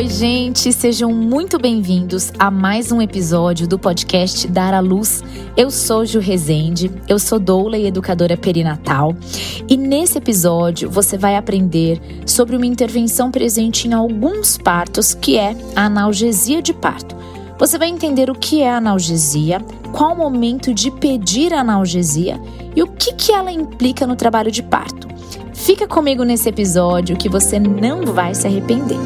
Oi, gente, sejam muito bem-vindos a mais um episódio do podcast Dar à Luz. Eu sou Ju Rezende, eu sou doula e educadora perinatal, e nesse episódio você vai aprender sobre uma intervenção presente em alguns partos que é a analgesia de parto. Você vai entender o que é analgesia, qual o momento de pedir analgesia e o que, que ela implica no trabalho de parto. Fica comigo nesse episódio que você não vai se arrepender.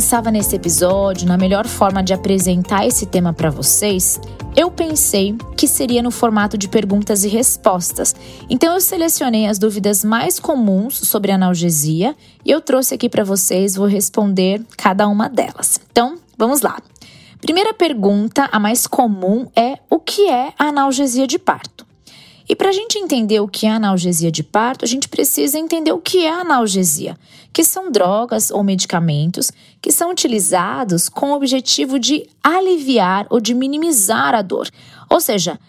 pensava nesse episódio, na melhor forma de apresentar esse tema para vocês, eu pensei que seria no formato de perguntas e respostas. Então eu selecionei as dúvidas mais comuns sobre analgesia e eu trouxe aqui para vocês, vou responder cada uma delas. Então, vamos lá. Primeira pergunta, a mais comum é: o que é a analgesia de parto? E para a gente entender o que é analgesia de parto, a gente precisa entender o que é analgesia, que são drogas ou medicamentos que são utilizados com o objetivo de aliviar ou de minimizar a dor. Ou seja,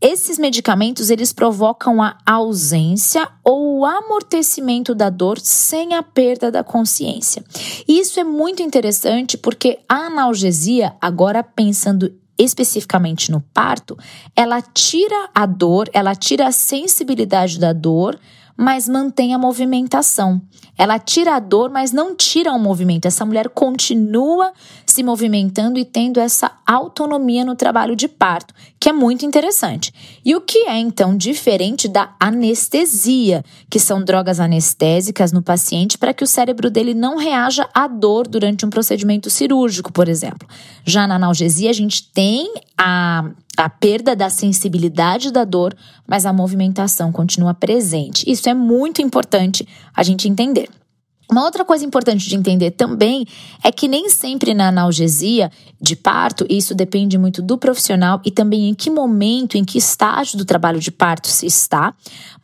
esses medicamentos eles provocam a ausência ou o amortecimento da dor sem a perda da consciência. E isso é muito interessante porque a analgesia, agora pensando especificamente no parto, ela tira a dor, ela tira a sensibilidade da dor, mas mantém a movimentação. Ela tira a dor, mas não tira o movimento. Essa mulher continua se movimentando e tendo essa autonomia no trabalho de parto, que é muito interessante. E o que é então diferente da anestesia, que são drogas anestésicas no paciente para que o cérebro dele não reaja à dor durante um procedimento cirúrgico, por exemplo. Já na analgesia, a gente tem a a perda da sensibilidade da dor, mas a movimentação continua presente. Isso é muito importante a gente entender. Uma outra coisa importante de entender também é que nem sempre na analgesia de parto, isso depende muito do profissional e também em que momento, em que estágio do trabalho de parto se está,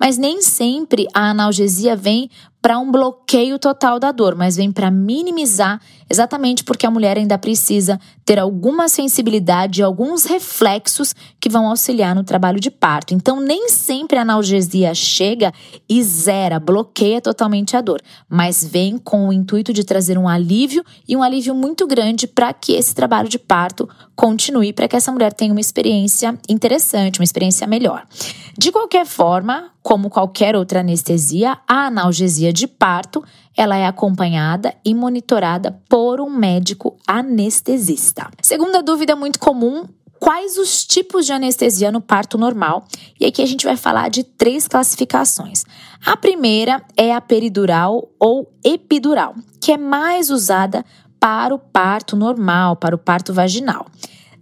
mas nem sempre a analgesia vem para um bloqueio total da dor, mas vem para minimizar, exatamente porque a mulher ainda precisa ter alguma sensibilidade, alguns reflexos que vão auxiliar no trabalho de parto. Então, nem sempre a analgesia chega e zera, bloqueia totalmente a dor, mas vem com o intuito de trazer um alívio e um alívio muito grande para que esse trabalho de parto continue, para que essa mulher tenha uma experiência interessante, uma experiência melhor. De qualquer forma, como qualquer outra anestesia, a analgesia de parto, ela é acompanhada e monitorada por um médico anestesista. Segunda dúvida muito comum, quais os tipos de anestesia no parto normal? E aqui a gente vai falar de três classificações. A primeira é a peridural ou epidural, que é mais usada para o parto normal, para o parto vaginal.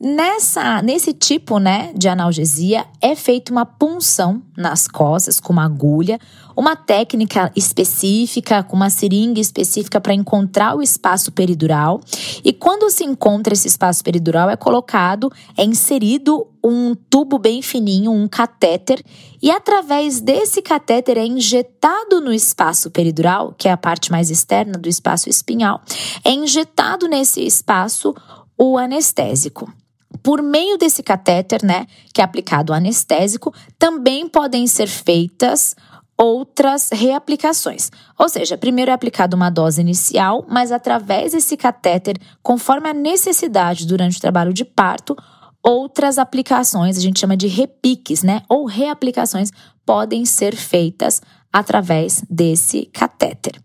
Nessa, nesse tipo né, de analgesia, é feita uma punção nas costas com uma agulha, uma técnica específica, com uma seringa específica para encontrar o espaço peridural. E quando se encontra esse espaço peridural, é colocado, é inserido um tubo bem fininho, um catéter, e através desse catéter é injetado no espaço peridural, que é a parte mais externa do espaço espinhal, é injetado nesse espaço o anestésico. Por meio desse catéter, né, que é aplicado anestésico, também podem ser feitas outras reaplicações. Ou seja, primeiro é aplicada uma dose inicial, mas através desse catéter, conforme a necessidade durante o trabalho de parto, outras aplicações, a gente chama de repiques, né, ou reaplicações, podem ser feitas através desse catéter.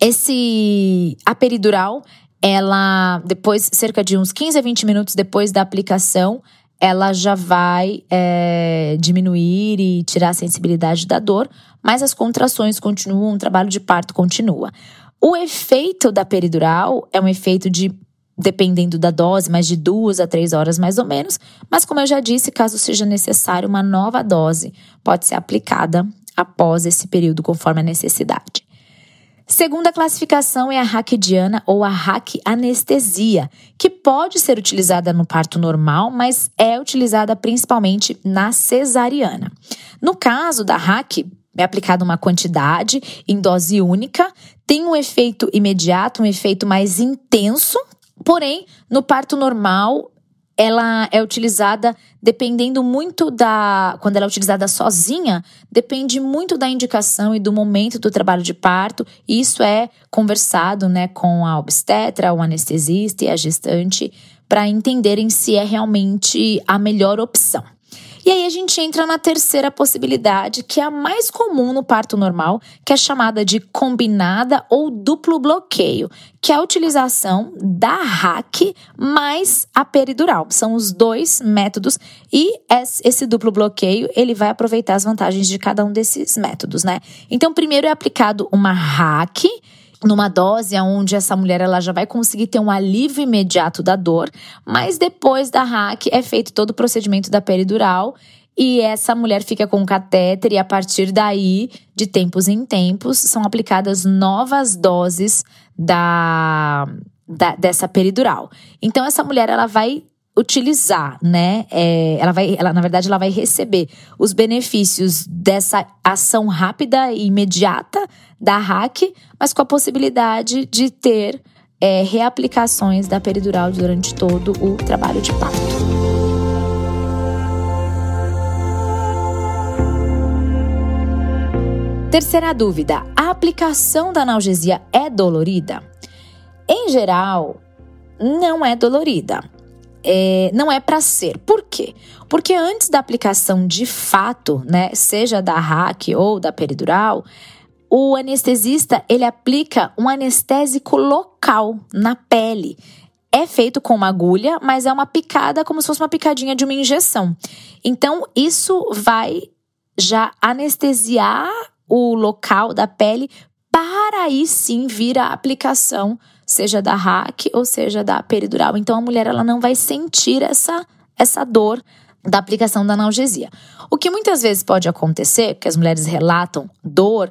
Esse a peridural ela, depois, cerca de uns 15 a 20 minutos depois da aplicação, ela já vai é, diminuir e tirar a sensibilidade da dor, mas as contrações continuam, o trabalho de parto continua. O efeito da peridural é um efeito de, dependendo da dose, mais de duas a três horas mais ou menos, mas como eu já disse, caso seja necessário, uma nova dose pode ser aplicada após esse período, conforme a necessidade. Segunda classificação é a raquidiana ou a raquianestesia, que pode ser utilizada no parto normal, mas é utilizada principalmente na cesariana. No caso da raque, é aplicada uma quantidade em dose única, tem um efeito imediato, um efeito mais intenso, porém, no parto normal, ela é utilizada dependendo muito da. Quando ela é utilizada sozinha, depende muito da indicação e do momento do trabalho de parto. Isso é conversado né, com a obstetra, o anestesista e a gestante para entenderem se é realmente a melhor opção. E aí a gente entra na terceira possibilidade, que é a mais comum no parto normal, que é chamada de combinada ou duplo bloqueio, que é a utilização da RAC mais a peridural. São os dois métodos e esse duplo bloqueio, ele vai aproveitar as vantagens de cada um desses métodos, né? Então, primeiro é aplicado uma RAC numa dose onde essa mulher ela já vai conseguir ter um alívio imediato da dor, mas depois da hack é feito todo o procedimento da peridural e essa mulher fica com catéter e a partir daí, de tempos em tempos, são aplicadas novas doses da, da dessa peridural. Então essa mulher ela vai utilizar, né? É, ela vai, ela, na verdade, ela vai receber os benefícios dessa ação rápida e imediata da hack, mas com a possibilidade de ter é, reaplicações da peridural durante todo o trabalho de parto. Terceira dúvida: a aplicação da analgesia é dolorida? Em geral, não é dolorida é, não é para ser. Por quê? Porque antes da aplicação de fato, né, seja da hack ou da peridural, o anestesista ele aplica um anestésico local na pele. É feito com uma agulha, mas é uma picada como se fosse uma picadinha de uma injeção. Então, isso vai já anestesiar o local da pele para aí sim vir a aplicação seja da hack ou seja da peridural. Então a mulher ela não vai sentir essa essa dor da aplicação da analgesia. O que muitas vezes pode acontecer, que as mulheres relatam dor,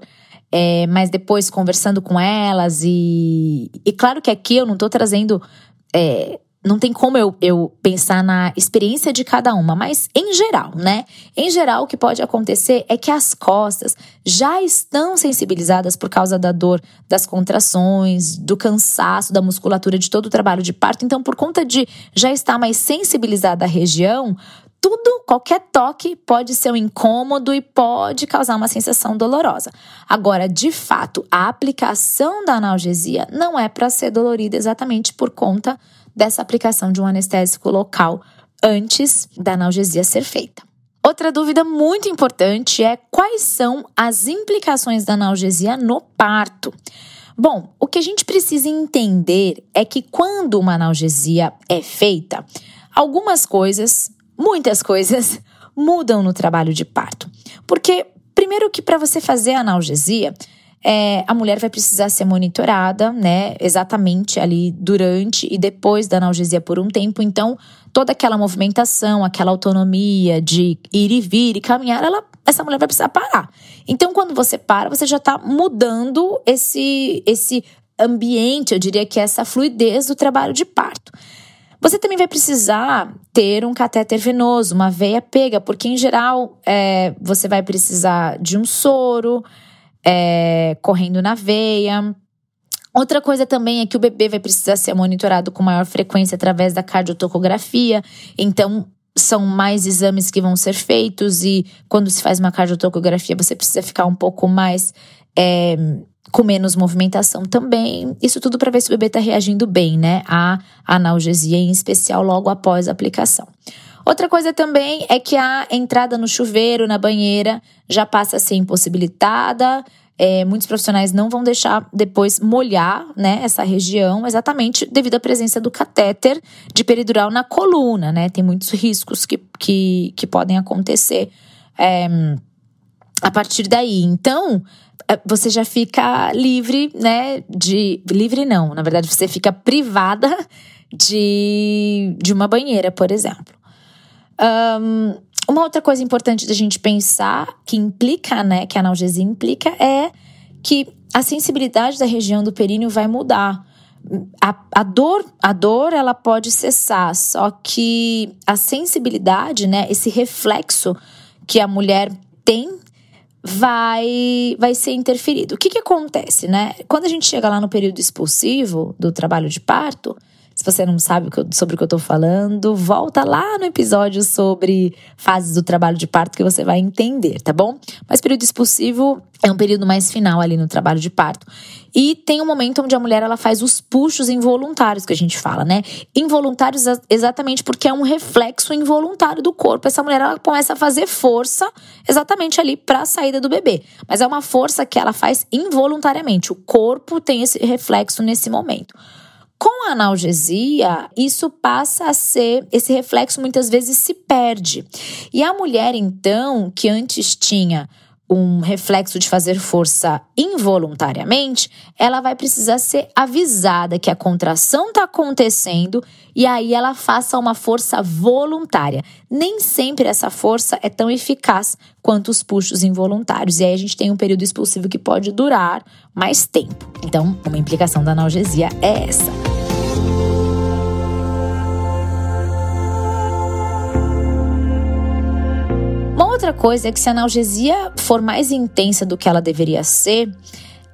é, mas depois conversando com elas e, e claro que aqui eu não estou trazendo é, não tem como eu, eu pensar na experiência de cada uma, mas em geral, né? Em geral, o que pode acontecer é que as costas já estão sensibilizadas por causa da dor das contrações, do cansaço, da musculatura, de todo o trabalho de parto. Então, por conta de já estar mais sensibilizada a região, tudo, qualquer toque pode ser um incômodo e pode causar uma sensação dolorosa. Agora, de fato, a aplicação da analgesia não é para ser dolorida exatamente por conta dessa aplicação de um anestésico local antes da analgesia ser feita. Outra dúvida muito importante é quais são as implicações da analgesia no parto. Bom, o que a gente precisa entender é que quando uma analgesia é feita, algumas coisas, muitas coisas, mudam no trabalho de parto. Porque, primeiro, que para você fazer a analgesia, é, a mulher vai precisar ser monitorada, né, exatamente ali durante e depois da analgesia por um tempo. Então, toda aquela movimentação, aquela autonomia de ir e vir e caminhar, ela, essa mulher vai precisar parar. Então, quando você para, você já está mudando esse, esse ambiente, eu diria que é essa fluidez do trabalho de parto. Você também vai precisar ter um catéter venoso, uma veia pega, porque em geral é, você vai precisar de um soro é, correndo na veia. Outra coisa também é que o bebê vai precisar ser monitorado com maior frequência através da cardiotocografia. Então, são mais exames que vão ser feitos, e quando se faz uma cardiotocografia, você precisa ficar um pouco mais. É, com menos movimentação também. Isso tudo para ver se o bebê está reagindo bem, né? A analgesia, em especial logo após a aplicação. Outra coisa também é que a entrada no chuveiro, na banheira, já passa a ser impossibilitada. É, muitos profissionais não vão deixar depois molhar né, essa região, exatamente devido à presença do catéter de peridural na coluna, né? Tem muitos riscos que, que, que podem acontecer é, a partir daí. Então, é, você já fica livre, né? De. Livre não, na verdade, você fica privada de, de uma banheira, por exemplo. Um, uma outra coisa importante da gente pensar, que implica, né, que a analgesia implica, é que a sensibilidade da região do períneo vai mudar. A, a, dor, a dor ela pode cessar, só que a sensibilidade, né, esse reflexo que a mulher tem vai vai ser interferido. O que que acontece, né? Quando a gente chega lá no período expulsivo do trabalho de parto, se você não sabe sobre o que eu tô falando, volta lá no episódio sobre fases do trabalho de parto que você vai entender, tá bom? Mas período expulsivo é um período mais final ali no trabalho de parto. E tem um momento onde a mulher ela faz os puxos involuntários que a gente fala, né? Involuntários exatamente porque é um reflexo involuntário do corpo. Essa mulher ela começa a fazer força exatamente ali para a saída do bebê, mas é uma força que ela faz involuntariamente. O corpo tem esse reflexo nesse momento. Com a analgesia, isso passa a ser, esse reflexo muitas vezes se perde. E a mulher, então, que antes tinha um reflexo de fazer força involuntariamente, ela vai precisar ser avisada que a contração está acontecendo e aí ela faça uma força voluntária. Nem sempre essa força é tão eficaz quanto os puxos involuntários. E aí a gente tem um período expulsivo que pode durar mais tempo. Então, uma implicação da analgesia é essa. Outra coisa é que se a analgesia for mais intensa do que ela deveria ser,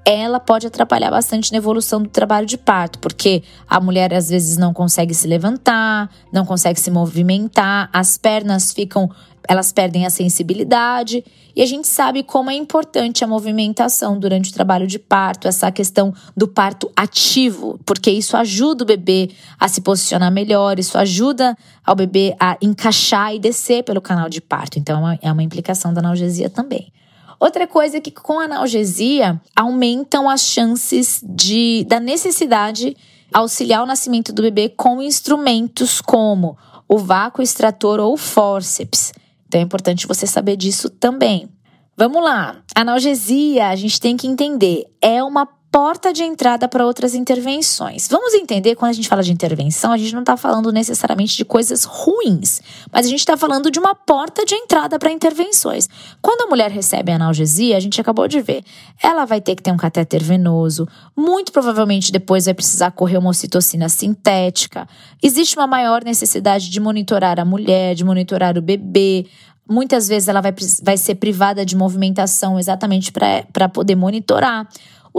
ela pode atrapalhar bastante na evolução do trabalho de parto, porque a mulher às vezes não consegue se levantar, não consegue se movimentar, as pernas ficam elas perdem a sensibilidade e a gente sabe como é importante a movimentação durante o trabalho de parto, essa questão do parto ativo, porque isso ajuda o bebê a se posicionar melhor, isso ajuda ao bebê a encaixar e descer pelo canal de parto. Então é uma, é implicação da analgesia também. Outra coisa é que com a analgesia aumentam as chances de da necessidade auxiliar o nascimento do bebê com instrumentos como o vácuo extrator ou fórceps. Então é importante você saber disso também. Vamos lá. Analgesia, a gente tem que entender, é uma porta de entrada para outras intervenções. Vamos entender, quando a gente fala de intervenção, a gente não está falando necessariamente de coisas ruins, mas a gente está falando de uma porta de entrada para intervenções. Quando a mulher recebe analgesia, a gente acabou de ver, ela vai ter que ter um catéter venoso, muito provavelmente depois vai precisar correr uma ocitocina sintética. Existe uma maior necessidade de monitorar a mulher, de monitorar o bebê. Muitas vezes ela vai, vai ser privada de movimentação exatamente para poder monitorar.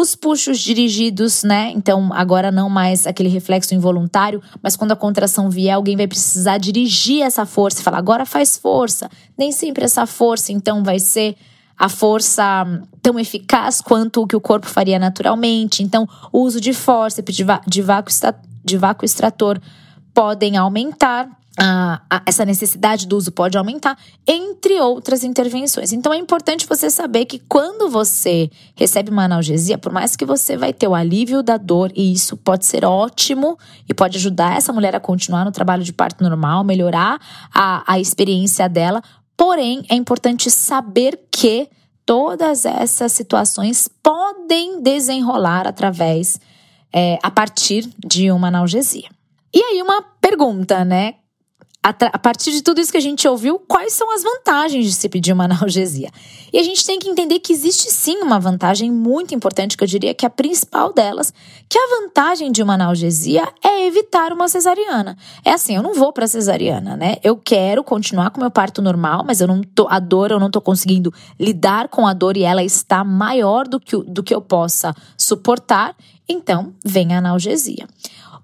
Os puxos dirigidos, né? Então, agora não mais aquele reflexo involuntário, mas quando a contração vier, alguém vai precisar dirigir essa força e falar, agora faz força. Nem sempre essa força, então, vai ser a força tão eficaz quanto o que o corpo faria naturalmente. Então, o uso de força, de vácuo, de vácuo extrator podem aumentar a, a, essa necessidade do uso pode aumentar, entre outras intervenções. Então é importante você saber que quando você recebe uma analgesia, por mais que você vai ter o alívio da dor, e isso pode ser ótimo e pode ajudar essa mulher a continuar no trabalho de parto normal, melhorar a, a experiência dela, porém é importante saber que todas essas situações podem desenrolar através, é, a partir de uma analgesia. E aí, uma pergunta, né? A partir de tudo isso que a gente ouviu, quais são as vantagens de se pedir uma analgesia? E a gente tem que entender que existe sim uma vantagem muito importante, que eu diria que é a principal delas, que a vantagem de uma analgesia é evitar uma cesariana. É assim, eu não vou para cesariana, né? Eu quero continuar com meu parto normal, mas eu não tô a dor, eu não tô conseguindo lidar com a dor e ela está maior do que, do que eu possa suportar, então vem a analgesia.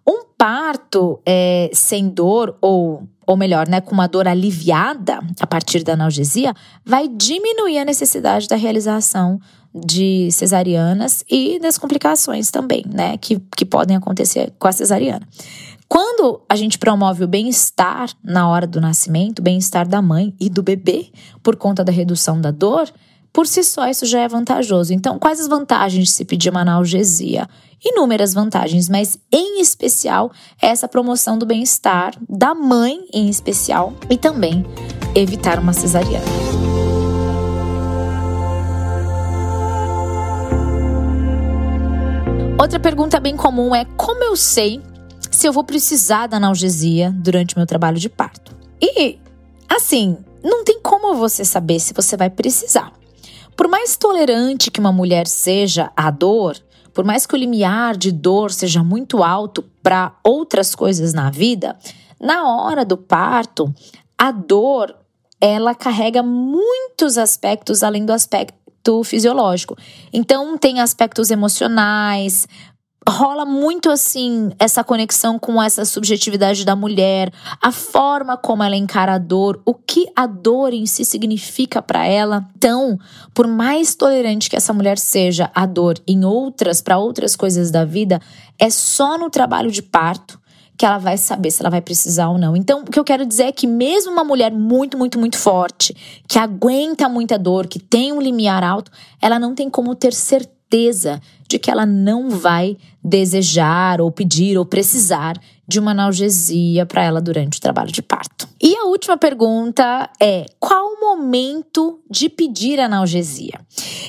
Um parto é, sem dor ou ou melhor, né, com uma dor aliviada a partir da analgesia, vai diminuir a necessidade da realização de cesarianas e das complicações também, né, que, que podem acontecer com a cesariana. Quando a gente promove o bem-estar na hora do nascimento, bem-estar da mãe e do bebê, por conta da redução da dor, por si só isso já é vantajoso. Então, quais as vantagens de se pedir uma analgesia? inúmeras vantagens, mas em especial essa promoção do bem-estar da mãe em especial e também evitar uma cesariana. Outra pergunta bem comum é como eu sei se eu vou precisar da analgesia durante meu trabalho de parto? E assim, não tem como você saber se você vai precisar. Por mais tolerante que uma mulher seja à dor, por mais que o limiar de dor seja muito alto para outras coisas na vida, na hora do parto, a dor ela carrega muitos aspectos além do aspecto fisiológico. Então, tem aspectos emocionais, rola muito assim essa conexão com essa subjetividade da mulher, a forma como ela encara a dor, o que a dor em si significa para ela. Então, por mais tolerante que essa mulher seja a dor em outras para outras coisas da vida, é só no trabalho de parto que ela vai saber se ela vai precisar ou não. Então, o que eu quero dizer é que mesmo uma mulher muito, muito, muito forte, que aguenta muita dor, que tem um limiar alto, ela não tem como ter certeza de que ela não vai desejar ou pedir ou precisar de uma analgesia para ela durante o trabalho de parto. E a última pergunta é: qual o momento de pedir analgesia?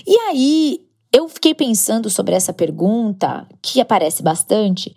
E aí, eu fiquei pensando sobre essa pergunta, que aparece bastante,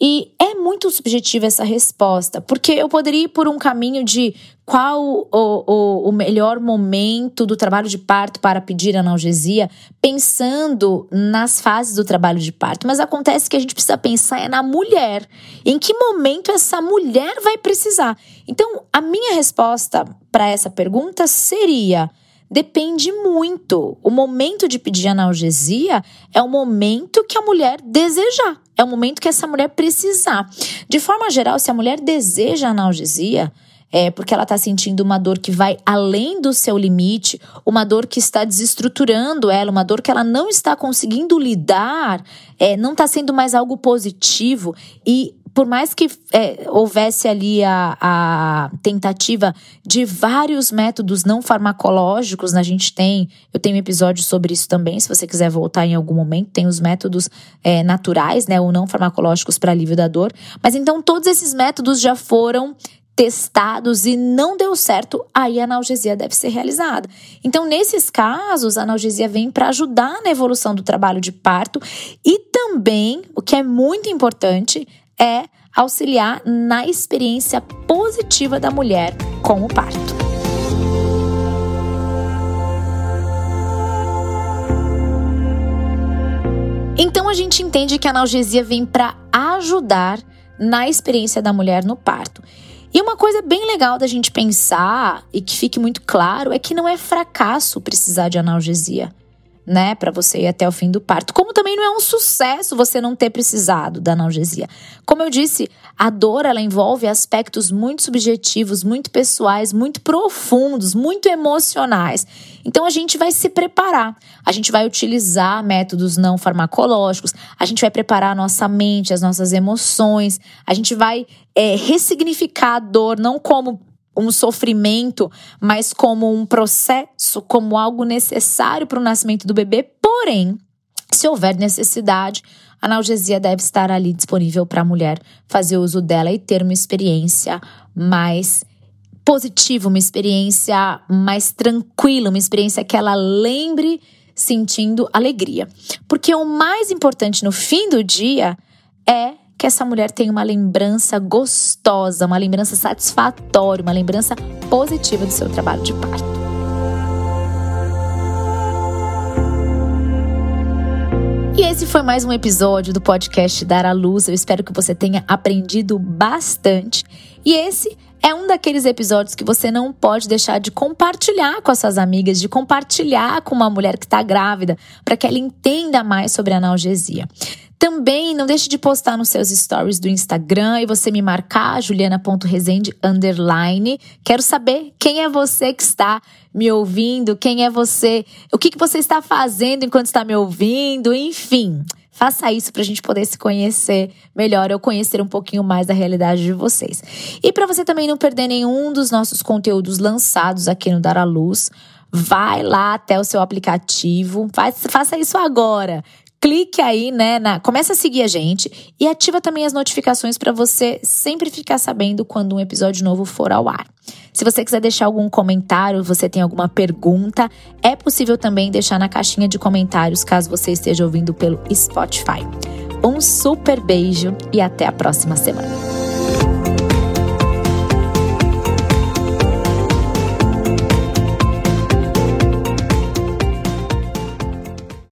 e é muito subjetiva essa resposta, porque eu poderia ir por um caminho de qual o, o, o, melhor momento do trabalho de parto para pedir analgesia, pensando nas fases do trabalho de parto. Mas acontece que a gente precisa pensar é na mulher. Em que momento essa mulher vai precisar? Então, a minha resposta para essa pergunta seria depende muito. O momento de pedir analgesia é o momento que a mulher desejar, é o momento que essa mulher precisar. De forma geral, se a mulher deseja analgesia, é porque ela está sentindo uma dor que vai além do seu limite, uma dor que está desestruturando ela, uma dor que ela não está conseguindo lidar, é, não está sendo mais algo positivo e por mais que é, houvesse ali a, a, tentativa de vários métodos não farmacológicos, né? a gente tem, eu tenho um episódio sobre isso também, se você quiser voltar em algum momento, tem os métodos é, naturais, né, ou não farmacológicos para alívio da dor. Mas então todos esses métodos já foram testados e não deu certo, aí a analgesia deve ser realizada. Então, nesses casos, a analgesia vem para ajudar na evolução do trabalho de parto e também, o que é muito importante, é auxiliar na experiência positiva da mulher com o parto. Então a gente entende que a analgesia vem para ajudar na experiência da mulher no parto. E uma coisa bem legal da gente pensar e que fique muito claro é que não é fracasso precisar de analgesia né, para você ir até o fim do parto. Como também não é um sucesso você não ter precisado da analgesia. Como eu disse, a dor ela envolve aspectos muito subjetivos, muito pessoais, muito profundos, muito emocionais. Então a gente vai se preparar. A gente vai utilizar métodos não farmacológicos, a gente vai preparar a nossa mente, as nossas emoções, a gente vai é, ressignificar a dor não como um sofrimento, mas como um processo, como algo necessário para o nascimento do bebê. Porém, se houver necessidade, a analgesia deve estar ali disponível para a mulher fazer uso dela e ter uma experiência mais positiva, uma experiência mais tranquila, uma experiência que ela lembre sentindo alegria. Porque o mais importante no fim do dia é que essa mulher tenha uma lembrança gostosa, uma lembrança satisfatória, uma lembrança positiva do seu trabalho de parto. E esse foi mais um episódio do podcast Dar à Luz. Eu espero que você tenha aprendido bastante. E esse é um daqueles episódios que você não pode deixar de compartilhar com as suas amigas, de compartilhar com uma mulher que está grávida, para que ela entenda mais sobre analgesia. Também não deixe de postar nos seus stories do Instagram e você me marcar, juliana.resende underline. Quero saber quem é você que está me ouvindo, quem é você, o que, que você está fazendo enquanto está me ouvindo, enfim. Faça isso para a gente poder se conhecer melhor, eu conhecer um pouquinho mais da realidade de vocês. E para você também não perder nenhum dos nossos conteúdos lançados aqui no Dar à Luz, vai lá até o seu aplicativo, faz, faça isso agora clique aí, né, na, começa a seguir a gente e ativa também as notificações para você sempre ficar sabendo quando um episódio novo for ao ar. Se você quiser deixar algum comentário, você tem alguma pergunta, é possível também deixar na caixinha de comentários caso você esteja ouvindo pelo Spotify. Um super beijo e até a próxima semana.